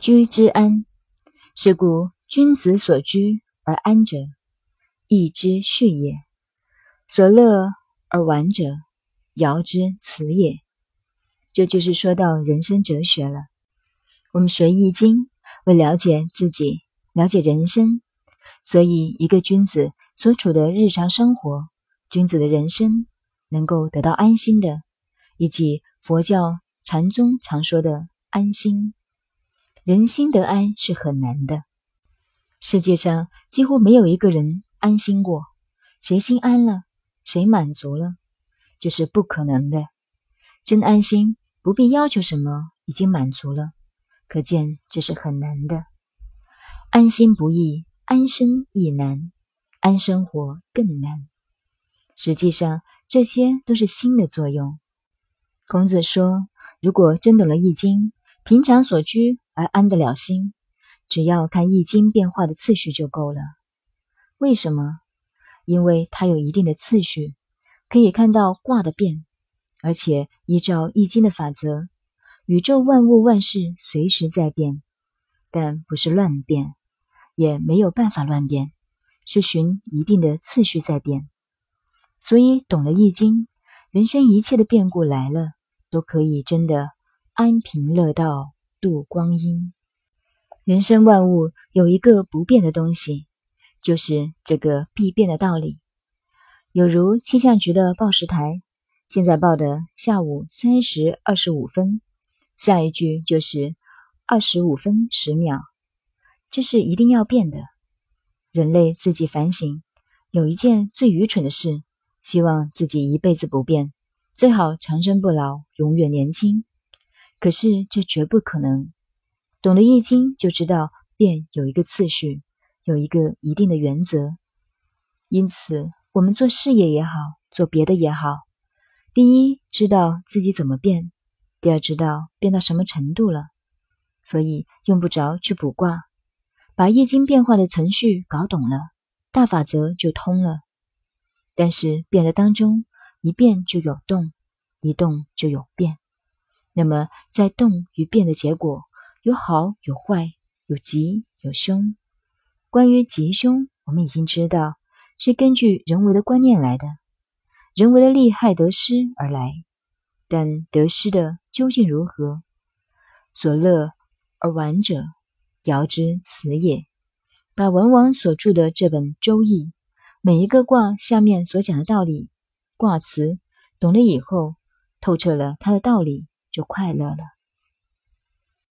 居之安，是故君子所居而安者，义之序也；所乐而玩者，尧之辞也。这就是说到人生哲学了。我们学易经，为了解自己，了解人生，所以一个君子所处的日常生活，君子的人生能够得到安心的，以及佛教禅宗常说的安心。人心得安是很难的，世界上几乎没有一个人安心过。谁心安了，谁满足了，这是不可能的。真安心，不必要求什么，已经满足了。可见这是很难的，安心不易，安身亦难，安生活更难。实际上，这些都是心的作用。孔子说：“如果真懂了易经，平常所居而安得了心，只要看易经变化的次序就够了。为什么？因为它有一定的次序，可以看到卦的变，而且依照易经的法则。”宇宙万物万事随时在变，但不是乱变，也没有办法乱变，是循一定的次序在变。所以懂了易经，人生一切的变故来了，都可以真的安贫乐道度光阴。人生万物有一个不变的东西，就是这个必变的道理。有如气象局的报时台，现在报的下午三时二十五分。下一句就是二十五分十秒，这是一定要变的。人类自己反省，有一件最愚蠢的事，希望自己一辈子不变，最好长生不老，永远年轻。可是这绝不可能。懂了易经，就知道变有一个次序，有一个一定的原则。因此，我们做事业也好，做别的也好，第一知道自己怎么变。第二，知道变到什么程度了，所以用不着去卜卦，把易经变化的程序搞懂了，大法则就通了。但是变的当中，一变就有动，一动就有变。那么在动与变的结果，有好有坏，有吉有凶。关于吉凶，我们已经知道是根据人为的观念来的，人为的利害得失而来。但得失的究竟如何？所乐而玩者，尧之辞也。把文王所著的这本《周易》，每一个卦下面所讲的道理、卦辞，懂了以后，透彻了它的道理，就快乐了。